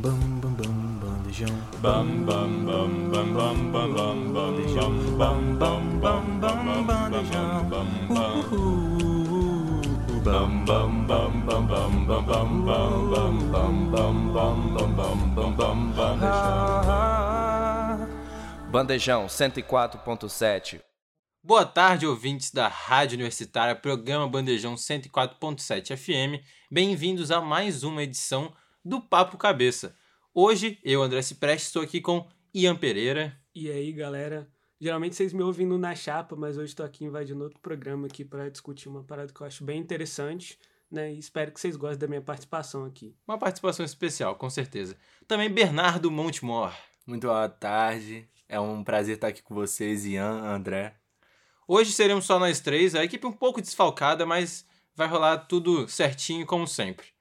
Bam bam bam bandejão. Bam bam bam bam bam bam bam bandejão. Bam bam bam bam bandejão. Bam bam bam bam bam bam bam bam bam bam bam bam bam bam bam bam bam bandejão. Bandejão 104.7. Boa tarde, ouvintes da Rádio Universitária, programa Bandejão 104.7 FM. Bem-vindos a mais uma edição do Papo Cabeça. Hoje, eu, André Cipreste, estou aqui com Ian Pereira. E aí, galera? Geralmente vocês me ouvem no na chapa, mas hoje estou aqui invadindo outro programa aqui para discutir uma parada que eu acho bem interessante, né? E espero que vocês gostem da minha participação aqui. Uma participação especial, com certeza. Também Bernardo Montemor. Muito boa tarde. É um prazer estar aqui com vocês, Ian, André. Hoje seremos só nós três, a equipe um pouco desfalcada, mas vai rolar tudo certinho como sempre.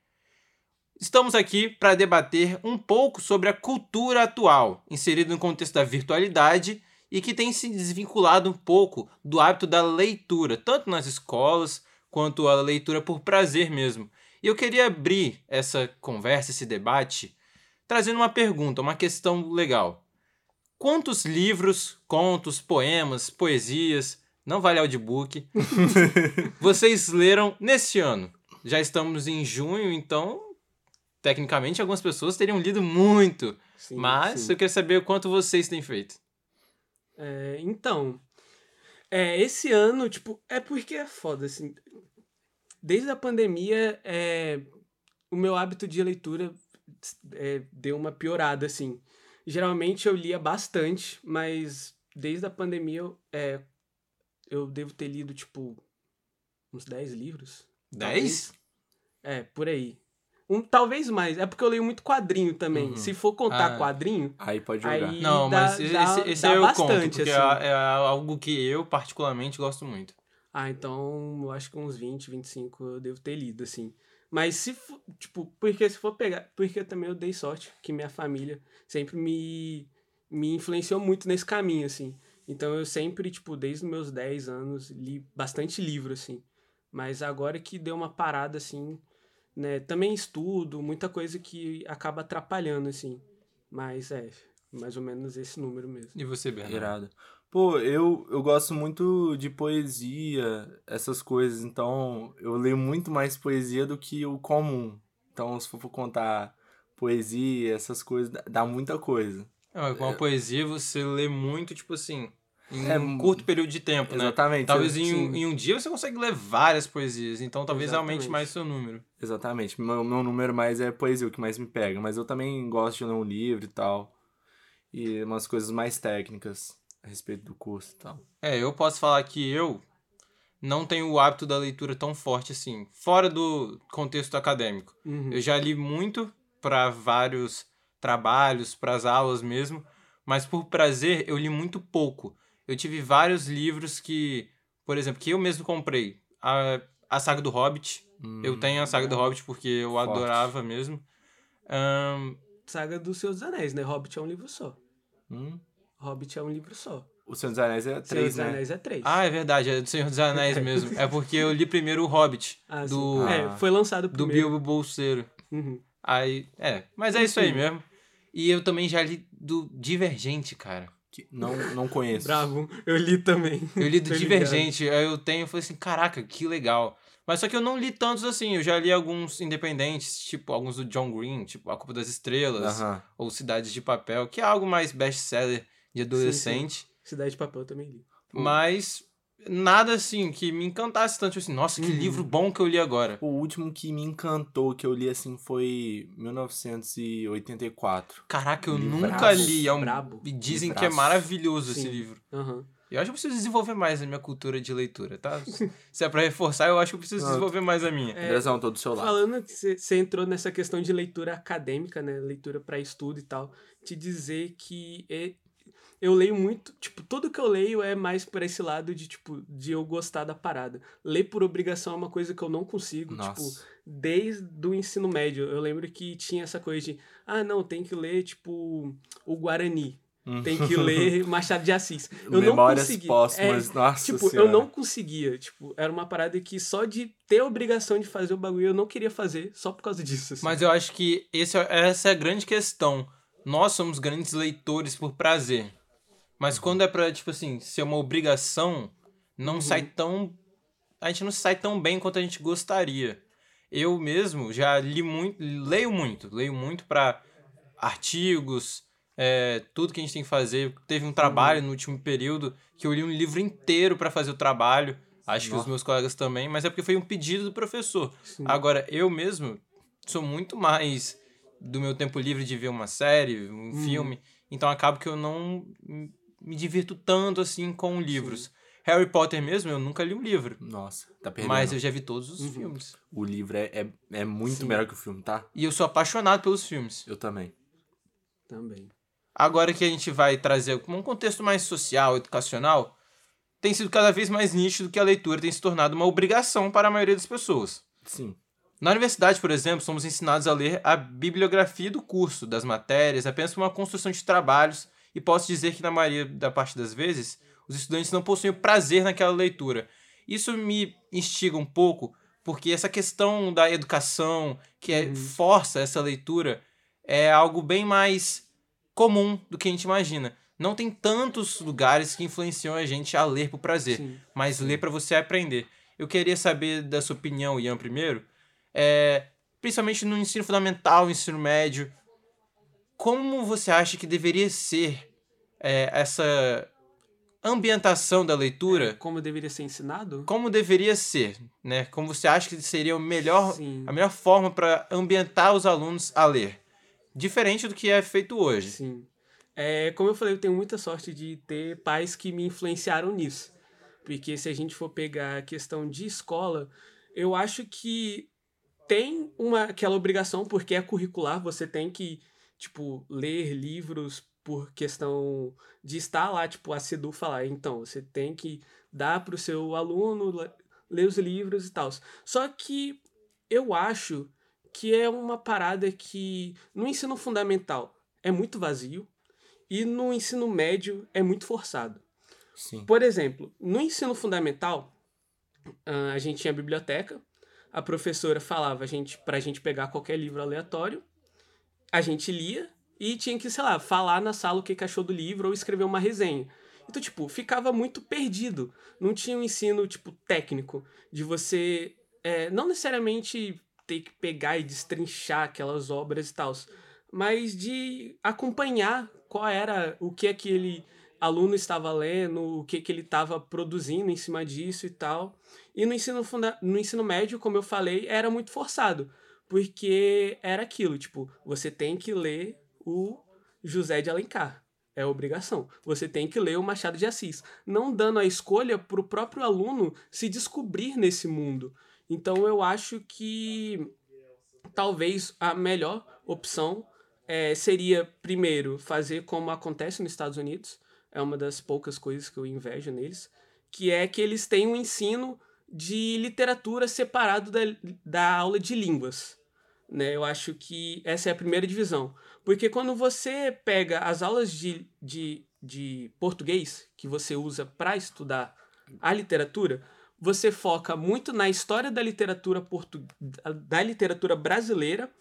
Estamos aqui para debater um pouco sobre a cultura atual, inserida no contexto da virtualidade e que tem se desvinculado um pouco do hábito da leitura, tanto nas escolas quanto a leitura por prazer mesmo. E eu queria abrir essa conversa, esse debate, trazendo uma pergunta, uma questão legal. Quantos livros, contos, poemas, poesias, não vale audiobook, vocês leram nesse ano? Já estamos em junho, então tecnicamente algumas pessoas teriam lido muito. Sim, mas sim. eu quero saber o quanto vocês têm feito. É, então, é, esse ano, tipo, é porque é foda, assim. Desde a pandemia, é, o meu hábito de leitura é, deu uma piorada, assim. Geralmente eu lia bastante, mas desde a pandemia eu, é, eu devo ter lido, tipo, uns 10 livros. Dez? É, por aí. Um, talvez mais. É porque eu leio muito quadrinho também. Uhum. Se for contar Ah. quadrinho, Aí pode jogar. Aí- Não, dá- mas esse, dá- esse dá eu conto, bastante, porque assim. é, é algo que eu particularmente gosto muito. Ah, então eu acho que uns 20, 25 eu devo ter lido, assim. Mas se for, tipo, porque se for pegar. Porque também eu dei sorte que minha família sempre me, me influenciou muito nesse caminho, assim. Então eu sempre, tipo, desde os meus 10 anos, li bastante livro, assim. Mas agora que deu uma parada, assim, né? Também estudo, muita coisa que acaba atrapalhando, assim. Mas é, mais ou menos esse número mesmo. E você, Bernardo? Irado. Pô, eu, eu gosto muito de poesia, essas coisas, então eu leio muito mais poesia do que o comum. Então, se for contar poesia, essas coisas, dá- dá muita coisa. É, com a poesia você lê muito, tipo assim, em É, um curto período de tempo, né? Exatamente. Talvez eu- em, um- em um dia você consegue ler várias poesias, então talvez aumente Exatamente. mais seu número. Exatamente. Meu, meu número mais é poesia, o que mais me pega. Mas eu também gosto de ler um livro e tal. E umas coisas mais técnicas a respeito do curso e tal. É, eu posso falar que eu não tenho o hábito da leitura tão forte assim, fora do contexto acadêmico. Uhum. Eu já li muito para vários trabalhos, para as aulas mesmo, mas por prazer eu li muito pouco. Eu tive vários livros que, por exemplo, que eu mesmo comprei. A, a saga do Hobbit. Eu tenho a saga do Hobbit porque eu Forte. adorava mesmo. Ahn, Saga dos Seus Anéis, né? Hobbit é um livro só. Hum? Hobbit é um livro só. O Senhor dos Anéis é Senhor três, dos né? Anéis é três. ah, é verdade, é do Senhor dos Anéis mesmo. É porque eu li primeiro o Hobbit, Ah, do, É, foi lançado do primeiro. Bilbo Bolseiro. Uhum. Aí, é, mas é isso aí mesmo. E eu também já li do Divergente, cara. Que não, não conheço. Bravo. Eu li também. Eu li do Tô ligado. Divergente, aí eu tenho, eu falei assim, caraca, que legal. Mas só que eu não li tantos assim, eu já li alguns independentes, tipo alguns do John Green, tipo A Culpa das Estrelas, Aham. ou Cidades de Papel, que é algo mais best-seller de adolescente, Cidade de Papel eu também li. mas nada assim que me encantasse tanto, tipo assim, nossa, que Uhum. livro bom que eu li agora. O último que me encantou, que eu li assim, foi 1984. Caraca, eu Livro nunca li, é um... brabo. e dizem que é Livraço. maravilhoso esse Sim. livro. Aham. Eu acho que eu preciso desenvolver mais a minha cultura de leitura, tá? Se é pra reforçar, eu acho que eu preciso desenvolver mais a minha. É, Andrezão, tô do seu lado. Falando que você- entrou nessa questão de leitura acadêmica, né? Leitura para estudo e tal. Te dizer que é- eu leio muito, tipo, tudo que eu leio é mais por esse lado de, tipo, de eu gostar da parada. Ler por obrigação é uma coisa que eu não consigo, tipo, Nossa. desde o ensino médio. Eu lembro que tinha essa coisa de, ah, não, tem que ler, tipo, o Guarani. tem que ler Machado de Assis. Eu não Memórias consegui. póstumas, É, nossa Tipo, senhora. eu não conseguia. Tipo, era uma parada que só de ter a obrigação de fazer o bagulho eu não queria fazer só por causa disso. assim. Mas eu acho que esse, é- essa é a grande questão. Nós somos grandes leitores por prazer. Mas quando é pra, tipo assim, ser uma obrigação, não sai tão. A gente não sai tão bem quanto a gente gostaria. Eu mesmo já li muito, leio muito, leio muito pra artigos, é, tudo que a gente tem que fazer. Teve um trabalho no último período que eu li um livro inteiro pra fazer o trabalho. Acho que os meus colegas também, mas é porque foi um pedido do professor. Sim. Agora, eu mesmo sou muito mais do meu tempo livre de ver uma série, um filme. Então acabo que eu não me divirto tanto assim com livros. Harry Potter mesmo, eu nunca li um livro. Nossa, tá perdendo. Mas eu já vi todos os filmes. O livro é, é, é muito Sim. melhor que o filme, tá? E eu sou apaixonado pelos filmes. Eu também. Também. Agora que a gente vai trazer um contexto mais social, educacional, tem sido cada vez mais nítido que a leitura tem se tornado uma obrigação para a maioria das pessoas. Sim. Na universidade, por exemplo, somos ensinados a ler a bibliografia do curso, das matérias, apenas por uma construção de trabalhos, e posso dizer que, na maioria da parte das vezes, os estudantes não possuem prazer naquela leitura. Isso me instiga um pouco, porque essa questão da educação, que é- força essa leitura, é algo bem mais comum do que a gente imagina. Não tem tantos lugares que influenciam a gente a ler por prazer Sim. mas ler para você aprender. Eu queria saber da sua opinião, Ian, primeiro, é, principalmente no ensino fundamental, ensino médio, como você acha que deveria ser é, essa ambientação da leitura? Como deveria ser ensinado? Como deveria ser, né? Como você acha que seria o melhor, Sim. a melhor forma para ambientar os alunos a ler? Diferente do que é feito hoje. Sim. É, como eu falei, eu tenho muita sorte de ter pais que me influenciaram nisso. Porque se a gente for pegar a questão de escola, eu acho que tem uma, aquela obrigação, porque é curricular, você tem que, tipo, ler livros por questão de estar lá, tipo, a Sedu falar. Então, você tem que dar para o seu aluno le- ler os livros e tal. Só que eu acho que é uma parada que no ensino fundamental é muito vazio e no ensino médio é muito forçado. Sim. Por exemplo, no ensino fundamental, a gente tinha biblioteca, a professora falava a gente, pra gente pegar qualquer livro aleatório, a gente lia e tinha que, sei lá, falar na sala o que achou do livro ou escrever uma resenha. Então, tipo, ficava muito perdido. Não tinha um ensino, tipo, técnico, de você é, não necessariamente ter que pegar e destrinchar aquelas obras e tal, mas de acompanhar qual era o que aquele aluno estava lendo, o que, que ele estava produzindo em cima disso e tal. E no ensino, funda no ensino médio, como eu falei, era muito forçado, porque era aquilo, tipo, você tem que ler o José de Alencar. É obrigação. Você tem que ler o Machado de Assis, não dando a escolha para o próprio aluno se descobrir nesse mundo. Então eu acho que talvez a melhor opção é, seria, primeiro, fazer como acontece nos Estados Unidos, é uma das poucas coisas que eu invejo neles, que é que eles têm um ensino de literatura separado da, da aula de línguas. Né? Eu acho que essa é a primeira divisão. Porque quando você pega as aulas de, de, de português que você usa para estudar a literatura, você foca muito na história da literatura portu... da literatura brasileira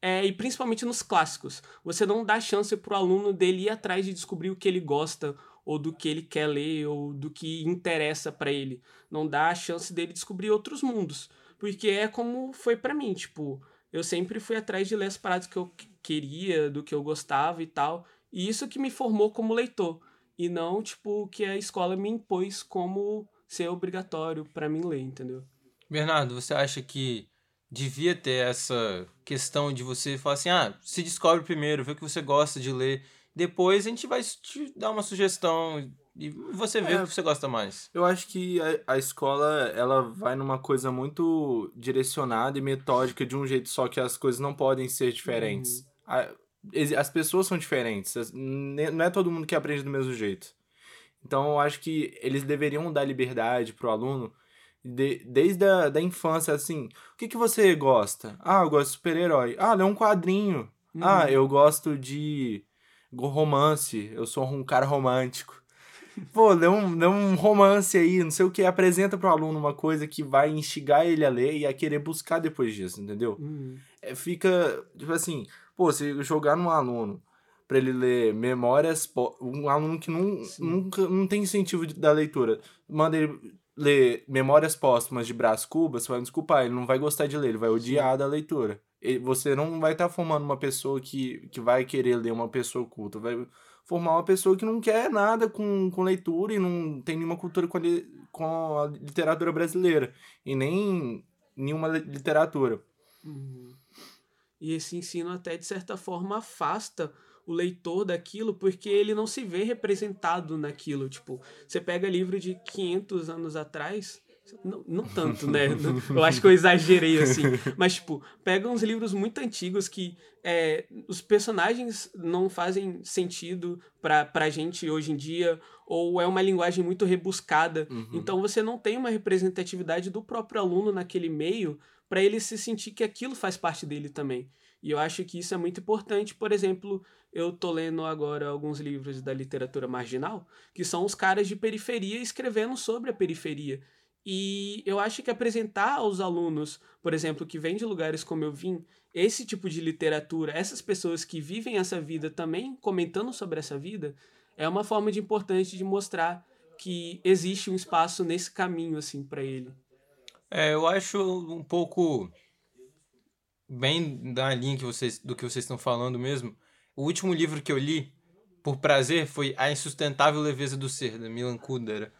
é, e principalmente nos clássicos. Você não dá chance para o aluno dele ir atrás de descobrir o que ele gosta ou do que ele quer ler ou do que interessa para ele. Não dá a chance dele descobrir outros mundos, porque é como foi para mim, tipo, eu sempre fui atrás de ler as paradas que eu queria, do que eu gostava e tal, e isso que me formou como leitor, e não tipo que a escola me impôs como ser obrigatório para mim ler, entendeu? Bernardo, você acha que devia ter essa questão de você falar assim, ah, se descobre primeiro, vê o que você gosta de ler, depois a gente vai te dar uma sugestão e você vê É. o que você gosta mais. Eu acho que a, a escola, ela vai numa coisa muito direcionada e metódica de um jeito só que as coisas não podem ser diferentes. A- exi- as pessoas são diferentes, não é todo mundo que aprende do mesmo jeito. Então eu acho que eles deveriam dar liberdade pro aluno de- desde a da infância, assim, o que, que você gosta? Ah, eu gosto de super-herói. Ah, lê um quadrinho. Ah, eu gosto de romance, eu sou um cara romântico. Pô, lê um, lê um romance aí, não sei o que, apresenta pro aluno uma coisa que vai instigar ele a ler e a querer buscar depois disso, entendeu? Uhum. É, fica, tipo assim, pô, se jogar num aluno pra ele ler memórias, um aluno que não, nunca, não tem incentivo da leitura, manda ele ler memórias póstumas de Brás Cubas, você vai desculpar, ele não vai gostar de ler, ele vai odiar da leitura. Você não vai estar formando uma pessoa que, que vai querer ler uma pessoa culta, vai formar uma pessoa que não quer nada com, com leitura e não tem nenhuma cultura com a, com a literatura brasileira. E nem nenhuma li- literatura. E esse ensino até, de certa forma, afasta o leitor daquilo porque ele não se vê representado naquilo. Tipo, você pega livro de 500 anos atrás... Não, não tanto, né? Eu acho que eu exagerei, assim. Mas, tipo, pega uns livros muito antigos que é, os personagens não fazem sentido pra, pra gente hoje em dia, ou é uma linguagem muito rebuscada. Então você não tem uma representatividade do próprio aluno naquele meio para ele se sentir que aquilo faz parte dele também. E eu acho que isso é muito importante. Por exemplo, eu tô lendo agora alguns livros da literatura marginal, que são os caras de periferia escrevendo sobre a periferia. E eu acho que apresentar aos alunos, por exemplo, que vêm de lugares como eu vim, esse tipo de literatura, essas pessoas que vivem essa vida também comentando sobre essa vida, é uma forma de importante de mostrar que existe um espaço nesse caminho assim para ele. É, eu acho um pouco bem da linha que vocês, do que vocês estão falando mesmo. O último livro que eu li, por prazer, foi A Insustentável Leveza do Ser, da Milan Kundera.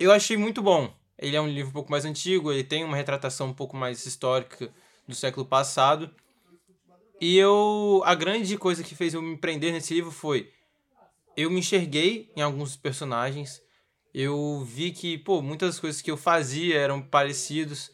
Eu achei muito bom. Ele é um livro um pouco mais antigo, ele tem uma retratação um pouco mais histórica do século passado. E eu. A grande coisa que fez eu me prender nesse livro foi. Eu me enxerguei em alguns personagens. Eu vi que, pô, muitas coisas que eu fazia eram parecidos.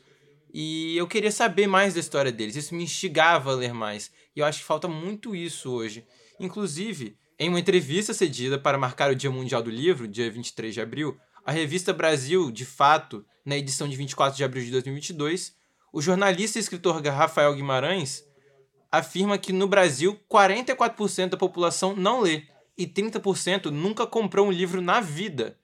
E eu queria saber mais da história deles. Isso me instigava a ler mais. E eu acho que falta muito isso hoje. Inclusive, em uma entrevista cedida para marcar o Dia Mundial do Livro, dia 23 de abril, a revista Brasil, de fato, na edição de 24 de abril de 2022, o jornalista e escritor Rafael Guimarães afirma que no Brasil 44% da população não lê e 30% nunca comprou um livro na vida.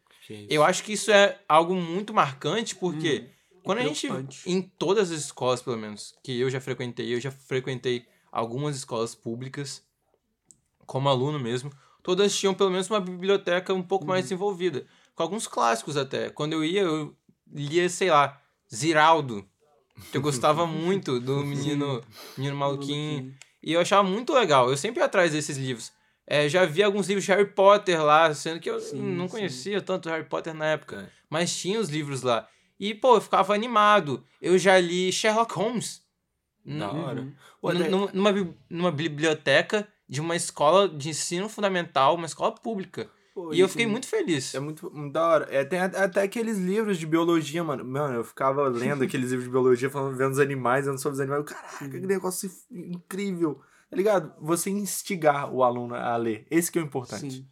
Eu acho que isso é algo muito marcante porque quando a gente em todas as escolas, pelo menos, que eu já frequentei, eu já frequentei algumas escolas públicas como aluno mesmo, todas tinham pelo menos uma biblioteca um pouco mais desenvolvida, com alguns clássicos até. Quando eu ia, eu lia, sei lá, Ziraldo, que eu gostava muito do menino, menino maluquinho. E eu achava muito legal. Eu sempre ia atrás desses livros. É, já vi alguns livros de Harry Potter lá, sendo que eu não sim. conhecia tanto Harry Potter na época. É. Mas tinha os livros lá. E, pô, eu ficava animado. Eu já li Sherlock Holmes. Da hora. Até- numa, numa biblioteca de uma escola de ensino fundamental, uma escola pública. Pô, E eu fiquei muito feliz. É muito, muito da hora. É, tem até aqueles livros de biologia, mano. Mano, eu ficava lendo aqueles livros de biologia, falando, vendo os animais, vendo sobre os animais. Caraca, que negócio incrível. Tá ligado? Você instigar o aluno a ler. Esse que é o importante. Sim.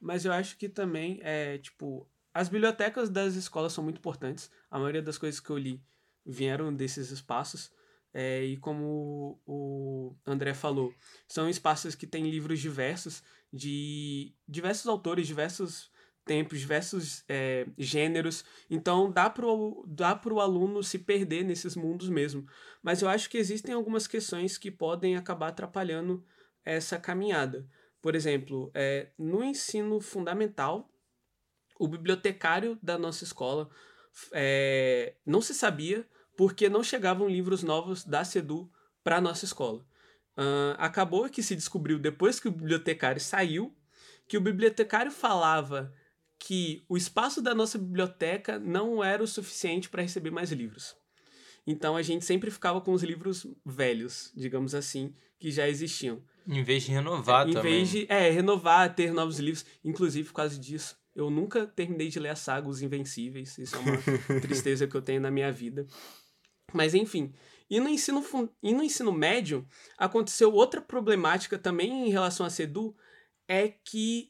Mas eu acho que também é, tipo, as bibliotecas das escolas são muito importantes. A maioria das coisas que eu li vieram desses espaços. É, e como o André falou, são espaços que têm livros diversos, de diversos autores, diversos tempos, diversos é, gêneros. Então dá pro, dá pro aluno se perder nesses mundos mesmo. Mas eu acho que existem algumas questões que podem acabar atrapalhando essa caminhada. Por exemplo, é, no ensino fundamental, o bibliotecário da nossa escola é, não se sabia porque não chegavam livros novos da SEDU para a nossa escola. Ahn, acabou que se descobriu depois que o bibliotecário saiu que o bibliotecário falava que o espaço da nossa biblioteca não era o suficiente para receber mais livros. Então a gente sempre ficava com os livros velhos, digamos assim, que já existiam. Em vez de renovar em também. vez de é, renovar, ter novos livros. Inclusive, por causa disso, eu nunca terminei de ler a saga Os Invencíveis. Isso é uma tristeza que eu tenho na minha vida. Mas enfim. E no ensino, e no ensino médio, aconteceu outra problemática também em relação a SEDU, é que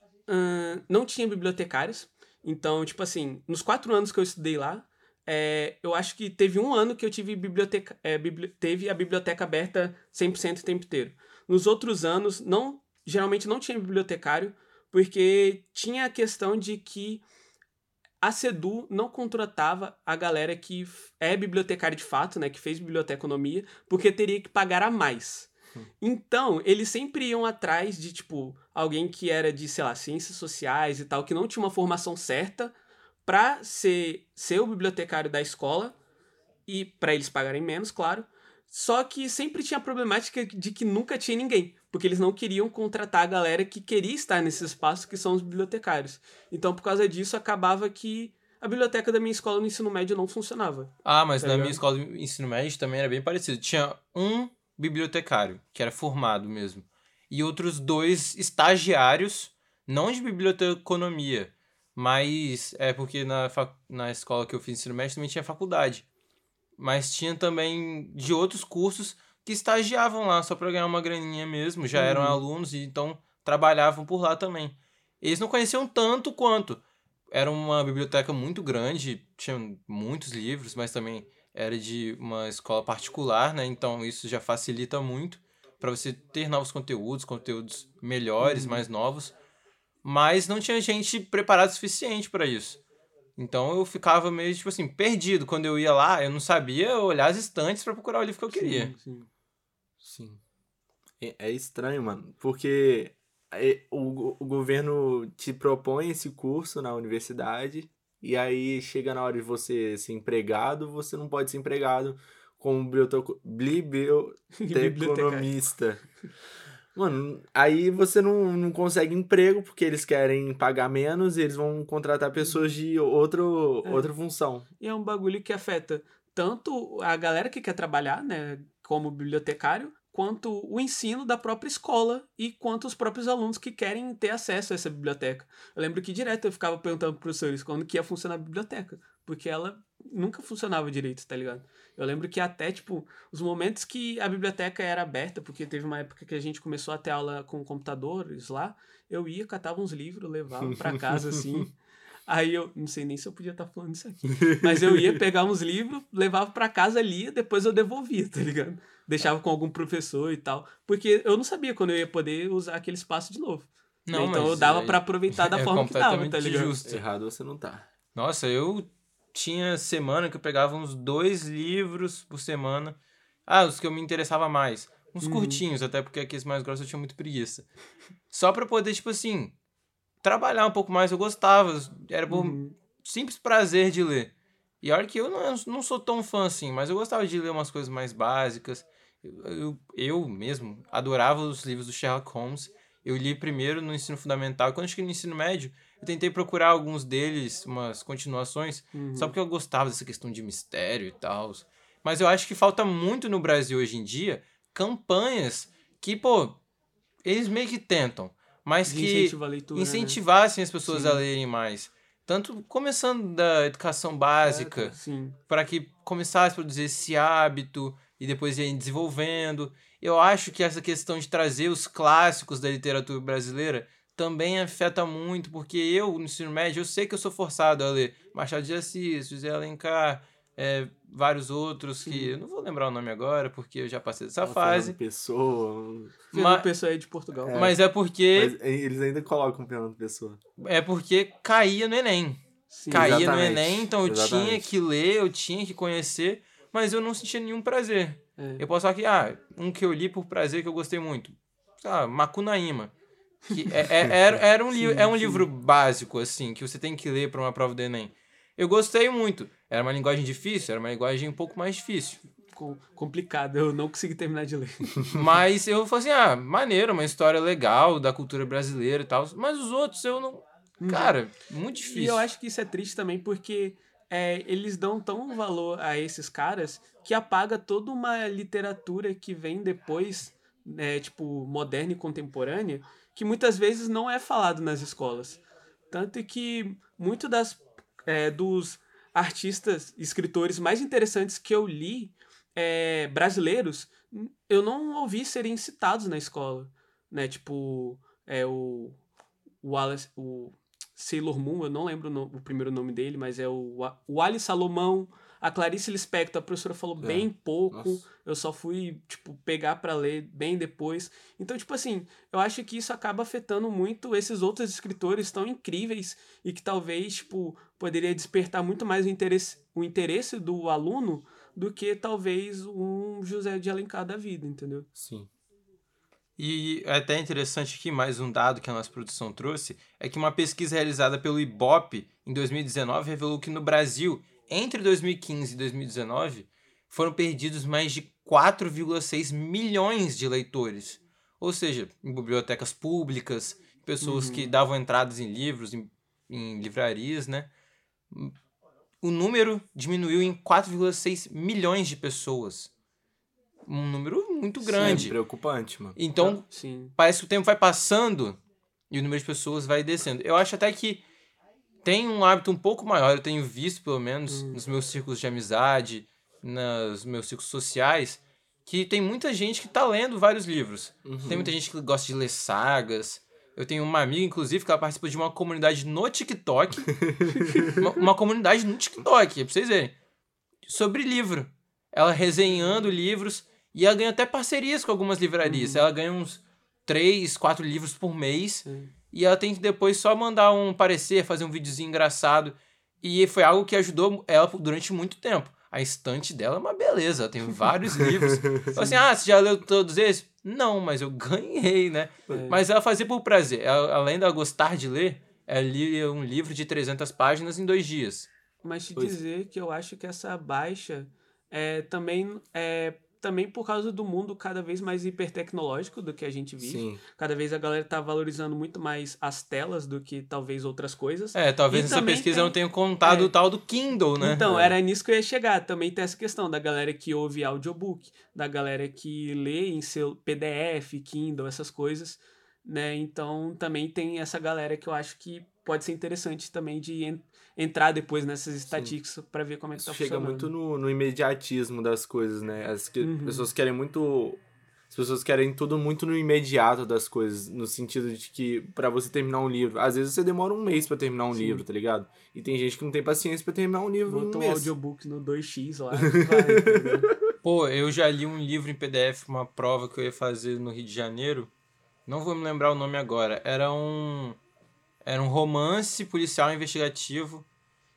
não tinha bibliotecários. Então, tipo assim, nos quatro anos que eu estudei lá, é, eu acho que teve um ano que eu tive biblioteca, é, bibli- teve a biblioteca aberta 100% o tempo inteiro. Nos outros anos, não geralmente não tinha bibliotecário, porque tinha a questão de que a Sedu não contratava a galera que é bibliotecária de fato, né, que fez biblioteconomia, porque teria que pagar a mais. Então, eles sempre iam atrás de, tipo, alguém que era de, sei lá, ciências sociais e tal, que não tinha uma formação certa pra ser, ser o bibliotecário da escola e para eles pagarem menos, claro. Só que sempre tinha a problemática de que nunca tinha ninguém, porque eles não queriam contratar a galera que queria estar nesse espaço, que são os bibliotecários. Então, por causa disso, acabava que a biblioteca da minha escola no ensino médio não funcionava. Ah, mas Tá na ligado? minha escola de ensino médio também era bem parecido. Tinha um bibliotecário, que era formado mesmo, e outros dois estagiários, não de biblioteconomia, mas é porque na, na escola que eu fiz ensino médio também tinha faculdade. Mas tinha também de outros cursos que estagiavam lá só para ganhar uma graninha mesmo, já eram Uhum. alunos e então trabalhavam por lá também. Eles não conheciam tanto quanto. Era uma biblioteca muito grande, tinha muitos livros, mas também era de uma escola particular, né? Então isso já facilita muito para você ter novos conteúdos, conteúdos melhores, Uhum. mais novos. Mas não tinha gente preparada o suficiente para isso. Então eu ficava meio, tipo assim, perdido. Quando eu ia lá, eu não sabia olhar as estantes para procurar o livro que eu queria. Sim, sim. Sim. É, é estranho, mano, porque é, o, o governo te propõe esse curso na universidade e aí chega na hora de você ser empregado, você não pode ser empregado como biblioteconomista. Mano, aí você não, não consegue emprego porque eles querem pagar menos e eles vão contratar pessoas de outro, É. outra função. E é um bagulho que afeta tanto a galera que quer trabalhar, né, como bibliotecário, quanto o ensino da própria escola e quanto os próprios alunos que querem ter acesso a essa biblioteca. Eu lembro que direto eu ficava perguntando para professores quando que ia funcionar a biblioteca, porque ela nunca funcionava direito, tá ligado? Eu lembro que até, tipo, os momentos que a biblioteca era aberta, porque teve uma época que a gente começou a ter aula com computadores lá, eu ia, catava uns livros, levava para casa, assim... Aí eu não sei nem se eu podia estar falando isso aqui. Mas eu ia pegar uns livros, levava pra casa, lia, depois eu devolvia, tá ligado? Deixava com algum professor e tal. Porque eu não sabia quando eu ia poder usar aquele espaço de novo. né? então eu dava é- pra aproveitar da é forma que dava, tá ligado? justo. Errado você não tá. Nossa, eu tinha semana que eu pegava uns dois livros por semana. Ah, os que eu me interessava mais. Uns Uhum. curtinhos, até porque aqueles mais grossos eu tinha muito preguiça. Só pra poder, tipo assim, trabalhar um pouco mais. Eu gostava. Era por Uhum. simples prazer de ler. E olha que eu não, eu não sou tão fã assim, mas eu gostava de ler umas coisas mais básicas. Eu, eu, eu mesmo adorava os livros do Sherlock Holmes. Eu li primeiro no ensino fundamental. E quando eu cheguei no ensino médio, eu tentei procurar alguns deles, umas continuações, Uhum. só porque eu gostava dessa questão de mistério e tal. Mas eu acho que falta muito no Brasil hoje em dia campanhas que, pô, eles meio que tentam, mas De que incentivar leitura, né? incentivassem as pessoas Sim. a lerem mais. Tanto começando da educação básica, Sim. para que começasse a produzir esse hábito e depois ir desenvolvendo. Eu acho que essa questão de trazer os clássicos da literatura brasileira também afeta muito, porque eu, no ensino médio, eu sei que eu sou forçado a ler Machado de Assis, José Alencar, é, vários outros que eu não vou lembrar o nome agora, porque eu já passei dessa Fernando fase. Pessoa. Fernando Pessoa é de Portugal. Mas é porque Mas eles ainda colocam Fernando Pessoa. é porque caía no Enem. Sim. caía no Enem, então eu tinha exatamente. que ler, eu tinha que conhecer, mas eu não sentia nenhum prazer. É. Eu posso falar que, ah, um que eu li por prazer que eu gostei muito. Sei lá, Macunaíma. Que é, é, era, era um, Sim, é um sim. livro básico, assim, que você tem que ler para uma prova do Enem. Eu gostei muito. Era uma linguagem difícil, era uma linguagem um pouco mais difícil. Com- complicado, eu não consegui terminar de ler. Mas eu falei assim, ah, maneiro, uma história legal da cultura brasileira e tal. Mas os outros eu não. Cara, muito difícil. E eu acho que isso é triste também porque é, eles dão tão valor a esses caras que apaga toda uma literatura que vem depois, né, tipo, moderna e contemporânea, que muitas vezes não é falado nas escolas. Tanto que muito das, é, dos artistas, escritores mais interessantes que eu li, é, brasileiros, eu não ouvi serem citados na escola. Né? Tipo, é, o, o Wallace, o Sailor Moon, eu não lembro o, o primeiro nome dele, mas é o, o Ali Salomão, a Clarice Lispector, a professora falou É. bem pouco, Nossa. eu só fui, tipo, pegar pra ler bem depois. Então, tipo assim, eu acho que isso acaba afetando muito esses outros escritores tão incríveis e que talvez, tipo, poderia despertar muito mais o interesse, o interesse do aluno do que talvez um José de Alencar da vida, entendeu? Sim. E é até interessante aqui, mais um dado que a nossa produção trouxe, é que uma pesquisa realizada pelo IBOP em 2019 revelou que no Brasil, entre 2015 e 2019, foram perdidos mais de 4,6 milhões de leitores. Ou seja, em bibliotecas públicas, pessoas que davam entradas em livros, em, em livrarias, né? O número diminuiu em 4,6 milhões de pessoas. Um número muito grande. É preocupante, mano. Então, Sim. parece que o tempo vai passando e o número de pessoas vai descendo. Eu acho até que tem um hábito um pouco maior, eu tenho visto, pelo menos, nos meus círculos de amizade, nos meus círculos sociais, que tem muita gente que tá lendo vários livros. Tem muita gente que gosta de ler sagas. Eu tenho uma amiga, inclusive, que ela participa de uma comunidade no TikTok. uma, uma comunidade no TikTok, pra vocês verem. Sobre livro. Ela resenhando livros. E ela ganha até parcerias com algumas livrarias. Ela ganha uns três, quatro livros por mês. Sim. E ela tem que depois só mandar um parecer, fazer um videozinho engraçado. E foi algo que ajudou ela durante muito tempo. A estante dela é uma beleza, ela tem vários livros. Fala assim, ah, você já leu todos esses? Não, mas eu ganhei, né? É. Mas ela fazia por prazer. Ela, além de ela gostar de ler, ela lia um livro de 300 páginas em dois dias. Mas te Pois. dizer que eu acho que essa baixa é também é também por causa do mundo cada vez mais hipertecnológico do que a gente vive. Sim. Cada vez a galera tá valorizando muito mais as telas do que talvez outras coisas. É, talvez E nessa também pesquisa tem- eu não tenha contado é. o tal do Kindle, né? Então, É. era nisso que eu ia chegar. Também tem essa questão da galera que ouve audiobook, da galera que lê em seu PDF, Kindle, essas coisas, né? Então, também tem essa galera que eu acho que pode ser interessante também de en- entrar depois nessas estatísticas pra ver como é que Isso tá chega funcionando. muito no, no imediatismo das coisas, né? As que- Uhum. pessoas querem muito. As pessoas querem tudo muito no imediato das coisas, no sentido de que pra você terminar um livro, às vezes você demora um mês pra terminar um Sim. livro, tá ligado? E tem gente que não tem paciência pra terminar um livro Botou em um um mês. audiobook no 2x lá. vai? Pô, eu já li um livro em PDF, uma prova que eu ia fazer no Rio de Janeiro. Não vou me lembrar o nome agora. Era um. Era um romance policial investigativo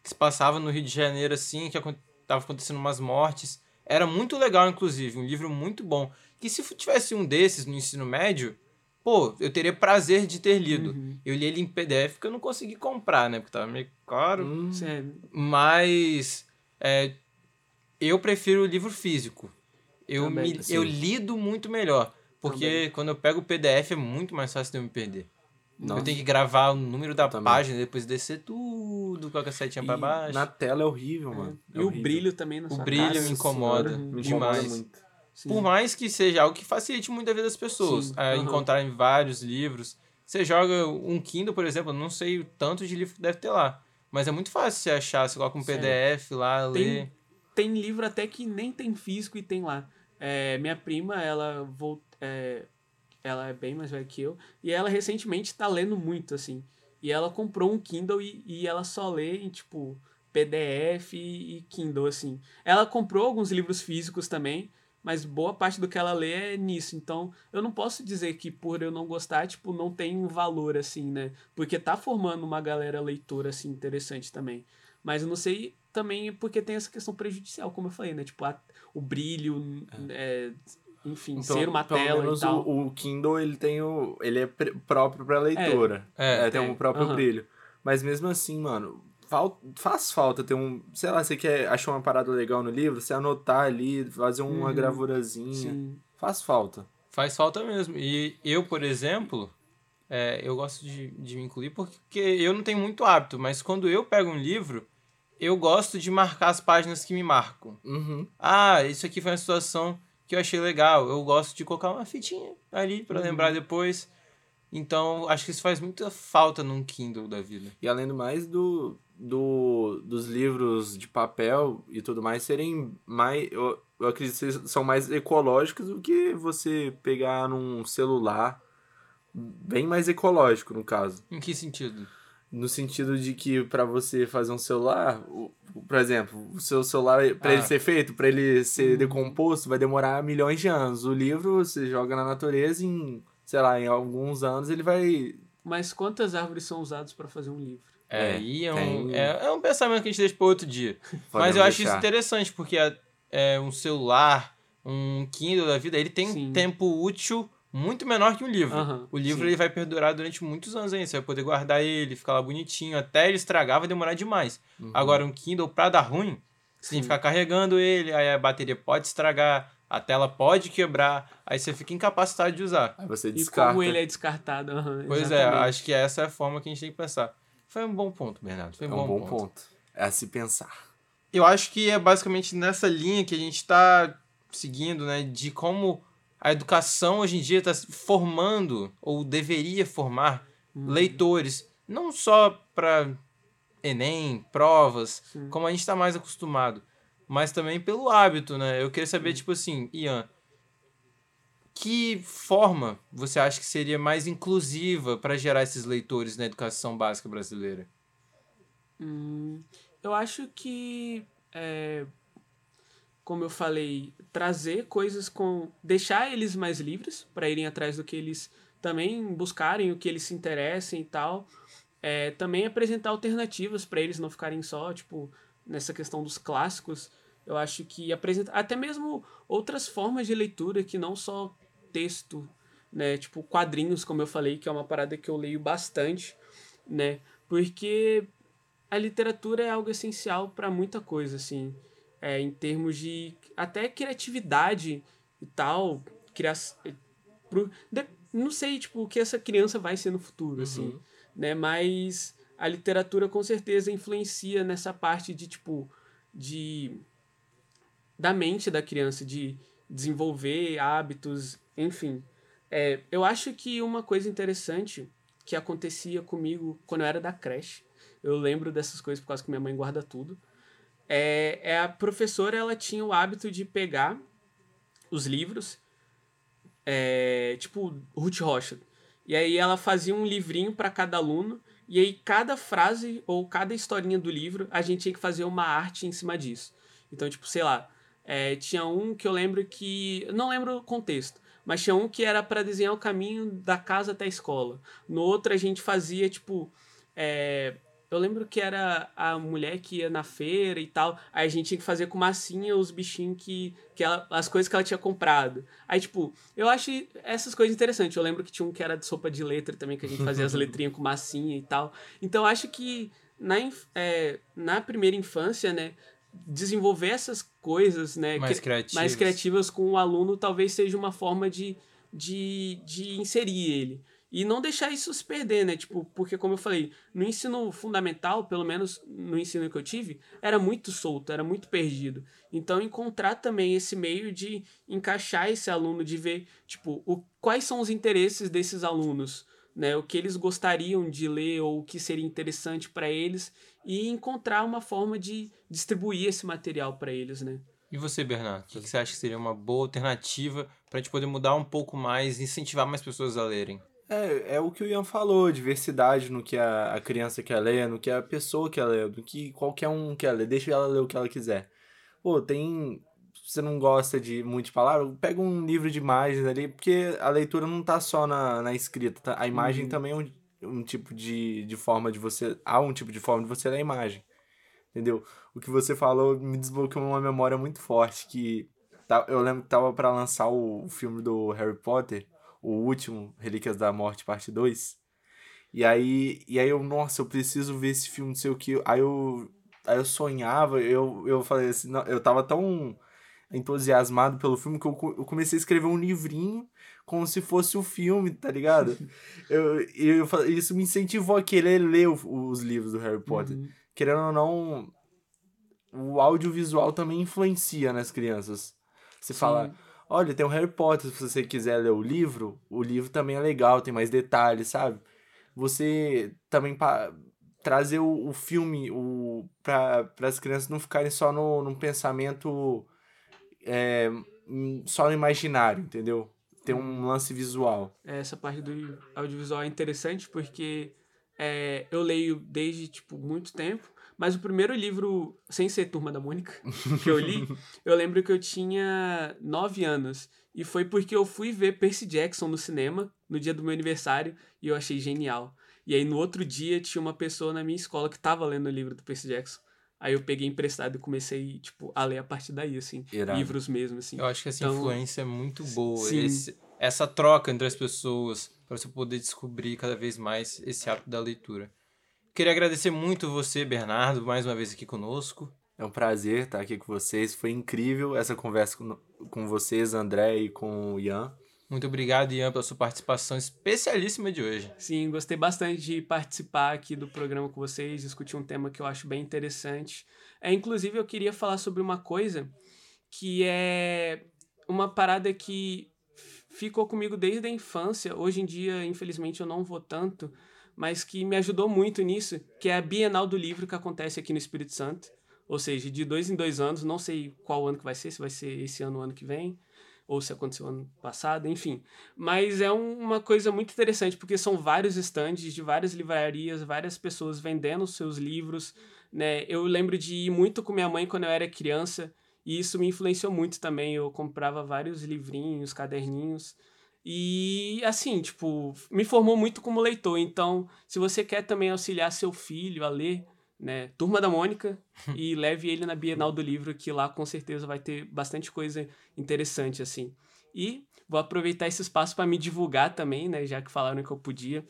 que se passava no Rio de Janeiro, assim, que acon- tava acontecendo umas mortes. Era muito legal, inclusive, um livro muito bom. Que se tivesse um desses no ensino médio, pô, eu teria prazer de ter lido. Uhum. Eu li ele em PDF porque eu não consegui comprar, né? Porque tava meio caro. Hum, Sério. Mas é, eu prefiro o livro físico. Eu, Também, me- eu lido muito melhor. Porque Também. quando eu pego o PDF é muito mais fácil de eu me perder. Nossa. Eu tenho que gravar o número da Também. página, depois descer tudo com a cassetinha pra baixo. Na tela é horrível, mano. É E o horrível. brilho também na O brilho me incomoda Senhora. Me demais. incomoda muito. Sim. Por mais que seja algo que facilite muito a vida das pessoas. Sim, é, aham. Encontrarem vários livros. Você joga um Kindle, por exemplo, não sei o tanto de livro que deve ter lá. Mas é muito fácil você achar. Você coloca um Sério. PDF lá, Tem- lê. tem livro até que nem tem físico e tem lá. É, minha prima, ela vol- é, ela é bem mais velha que eu, e ela recentemente tá lendo muito, assim. E ela comprou um Kindle e, e ela só lê em, tipo, PDF e, e Kindle, assim. Ela comprou alguns livros físicos também, mas boa parte do que ela lê é nisso. Então, eu não posso dizer que por eu não gostar, tipo, não tem um valor, assim, né? Porque tá formando uma galera leitora, assim, interessante também. Mas eu não sei também porque tem essa questão prejudicial, como eu falei, né? Tipo, a- o brilho, é, enfim, Então, ser uma pelo tela menos e tal. O, o Kindle, ele tem o... Ele é pr- próprio pra leitora. É, É, tem tem. um próprio Aham. brilho. Mas mesmo assim, mano, fal- faz falta ter um... Sei lá, você quer achar uma parada legal no livro, você anotar ali, fazer uma Uhum. gravurazinha. Sim. Faz falta. Faz falta mesmo. E eu, por exemplo, é, eu gosto de, de me incluir porque eu não tenho muito hábito, mas quando eu pego um livro, eu gosto de marcar as páginas que me marcam. Uhum. Ah, isso aqui foi uma situação que eu achei legal. Eu gosto de colocar uma fitinha ali pra Uhum. lembrar depois. Então, acho que isso faz muita falta num Kindle da vida. E além do mais, do, do, dos livros de papel e tudo mais serem mais. Eu, eu acredito que são mais ecológicos do que você pegar num celular. Bem mais ecológico, no caso. Em que sentido? No sentido de que para você fazer um celular, por exemplo, o seu celular, para ele Ah. ser feito, para ele ser decomposto, vai demorar milhões de anos. O livro você joga na natureza e em, sei lá, em alguns anos ele vai. Mas quantas árvores são usadas para fazer um livro? É, É, e é um, é, é um pensamento que a gente deixa para outro dia. Mas podemos eu acho isso interessante, porque é, é um celular, um Kindle da vida, ele tem Sim. um tempo útil muito menor que um livro. Aham, o livro sim. ele vai perdurar durante muitos anos ainda. Você vai poder guardar ele, ficar lá bonitinho. Até ele estragar vai demorar demais. Uhum. Agora, um Kindle pra dar ruim, você tem que ficar carregando ele, aí a bateria pode estragar, a tela pode quebrar, aí você fica incapacitado de usar. Aí você E descarta. como ele é descartado. aham, Pois é, exatamente. acho que essa é a forma que a gente tem que pensar. Foi um bom ponto, Bernardo. Foi É um um bom, bom ponto. ponto. É a se pensar. Eu acho que é basicamente nessa linha que a gente está seguindo, né? De como a educação hoje em dia está formando, ou deveria formar, leitores. Não só para Enem, provas, Sim. como a gente está mais acostumado, mas também pelo hábito, né? Eu queria saber, tipo assim, Ian, que forma você acha que seria mais inclusiva para gerar esses leitores na educação básica brasileira? Hum, eu acho que, é, como eu falei, trazer coisas com. deixar eles mais livres para irem atrás do que eles também buscarem, o que eles se interessem e tal. É, também apresentar alternativas para eles não ficarem só, tipo, nessa questão dos clássicos. Eu acho que apresentar até mesmo outras formas de leitura que não só texto, né? Tipo, quadrinhos, como eu falei, que é uma parada que eu leio bastante, né? Porque a literatura é algo essencial para muita coisa, assim, é, em termos de até criatividade e tal, cria pro, de- não sei, tipo, o que essa criança vai ser no futuro, assim, né? Mas a literatura com certeza influencia nessa parte de tipo de da mente da criança, de desenvolver hábitos, enfim. É, eu acho que uma coisa interessante que acontecia comigo quando eu era da creche, eu lembro dessas coisas por causa que minha mãe guarda tudo, é, é a professora ela tinha o hábito de pegar os livros, é, tipo Ruth Rocha, e aí ela fazia um livrinho para cada aluno, e aí cada frase ou cada historinha do livro a gente tinha que fazer uma arte em cima disso. Então, tipo, sei lá, é, tinha um que eu lembro que. Não lembro o contexto, mas tinha um que era para desenhar o caminho da casa até a escola. No outro a gente fazia, tipo. é, eu lembro que era a mulher que ia na feira e tal. Aí a gente tinha que fazer com massinha os bichinhos que. que ela, as coisas que ela tinha comprado. Aí, tipo, eu acho essas coisas interessantes. Eu lembro que tinha um que era de sopa de letra também, que a gente fazia as letrinhas com massinha e tal. Então, eu acho que na, é, na primeira infância, né? Desenvolver essas coisas, né? Mais cri- criativas. mais criativas com o aluno talvez seja uma forma de, de, de inserir ele. E não deixar isso se perder, né? Tipo, porque como eu falei, no ensino fundamental, pelo menos no ensino que eu tive, era muito solto, era muito perdido. Então encontrar também esse meio de encaixar esse aluno, de ver, tipo, o, quais são os interesses desses alunos, né? O que eles gostariam de ler ou o que seria interessante para eles e encontrar uma forma de distribuir esse material para eles, né? E você, Bernardo, o que, você acha que seria uma boa alternativa para a gente poder mudar um pouco mais, incentivar mais pessoas a lerem? É, é o que o Ian falou, diversidade no que a, a criança quer ler, no que a pessoa quer ler, no que qualquer um quer ler, deixa ela ler o que ela quiser. Pô, tem. Se você não gosta de muito de palavra, pega um livro de imagens ali, porque a leitura não tá só na, na escrita, tá? a imagem também é um, um tipo de, de forma de você. Há um tipo de forma de você ler a imagem. Entendeu? O que você falou me desbloqueou uma memória muito forte que tá- eu lembro que tava pra lançar o, o filme do Harry Potter, o último, Relíquias da Morte, parte 2. E aí, e aí eu, nossa, eu preciso ver esse filme, não sei o que. Aí eu, aí eu sonhava, eu, eu falei assim, não, eu tava tão entusiasmado pelo filme que eu, eu comecei a escrever um livrinho como se fosse o filme, tá ligado? eu, eu, fa- isso me incentivou a querer ler o- os livros do Harry Potter. Uhum. Querendo ou não, o audiovisual também influencia nas crianças. Você fala, olha, tem o Harry Potter, se você quiser ler o livro, o livro também é legal, tem mais detalhes, sabe? Você também pa- trazer o, o filme o, para as crianças não ficarem só no, num pensamento é, hum, só no imaginário, entendeu? Ter um lance visual. essa parte do audiovisual é interessante porque é, eu leio desde, tipo, muito tempo. Mas o primeiro livro, sem ser Turma da Mônica, que eu li, eu lembro que eu tinha nove anos. E foi porque eu fui ver Percy Jackson no cinema, no dia do meu aniversário, e eu achei genial. E aí no outro dia tinha uma pessoa na minha escola que estava lendo o livro do Percy Jackson. Aí eu peguei emprestado e comecei, tipo, a ler a partir daí, assim. Irado. Livros mesmo, assim. Eu acho que essa Então, influência é muito boa. sim. Esse- essa troca entre as pessoas, para você poder descobrir cada vez mais esse hábito da leitura. Queria agradecer muito você, Bernardo, mais uma vez aqui conosco. É um prazer estar aqui com vocês. Foi incrível essa conversa com, com vocês, André, e com o Ian. Muito obrigado, Ian, pela sua participação especialíssima de hoje. Sim, gostei bastante de participar aqui do programa com vocês, discutir um tema que eu acho bem interessante. É, inclusive, eu queria falar sobre uma coisa que é uma parada que ficou comigo desde a infância. Hoje em dia, infelizmente, eu não vou tanto, mas que me ajudou muito nisso, que é a Bienal do Livro que acontece aqui no Espírito Santo. Ou seja, de dois em dois anos, não sei qual ano que vai ser, se vai ser esse ano ou ano que vem, ou se aconteceu ano passado, enfim. Mas é um- uma coisa muito interessante, porque são vários estandes de várias livrarias, várias pessoas vendendo seus livros, né? Eu lembro de ir muito com minha mãe quando eu era criança, e isso me influenciou muito também. Eu comprava vários livrinhos, caderninhos, e assim, tipo, me formou muito como leitor. Então, se você quer também auxiliar seu filho a ler, né, Turma da Mônica, e leve ele na Bienal do Livro, que lá com certeza vai ter bastante coisa interessante, assim. E vou aproveitar esse espaço para me divulgar também, né, já que falaram que eu podia.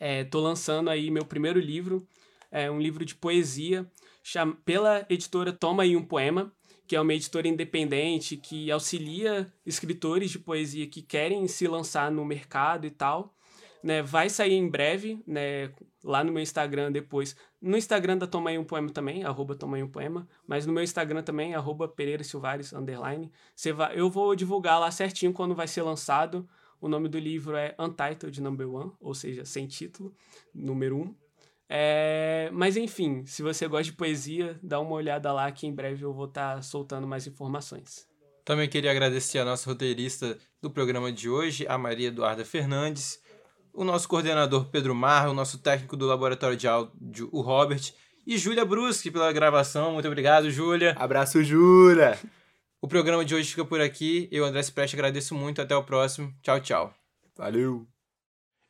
É, tô lançando aí meu primeiro livro, é um livro de poesia, cham- pela editora Toma aí um Poema, que é uma editora independente que auxilia escritores de poesia que querem se lançar no mercado e tal. Né, vai sair em breve, né, lá no meu Instagram depois. No Instagram da Toma aí um Poema também, arroba Toma aí um Poema, mas no meu Instagram também, arroba Pereira Silvares, underline. Vai, eu vou divulgar lá certinho quando vai ser lançado. O nome do livro é Untitled Number One, ou seja, sem título, número um. É, mas enfim, se você gosta de poesia, dá uma olhada lá que em breve eu vou estar soltando mais informações. Também queria agradecer a nossa roteirista do programa de hoje, a Maria Eduarda Fernandes, o nosso coordenador Pedro Marra, o nosso técnico do laboratório de áudio, o Robert, e Júlia Bruschi pela gravação. Muito obrigado, Júlia. Abraço, Jura! O programa de hoje fica por aqui. Eu, André Sprest, agradeço muito. Até o próximo. Tchau, tchau. Valeu!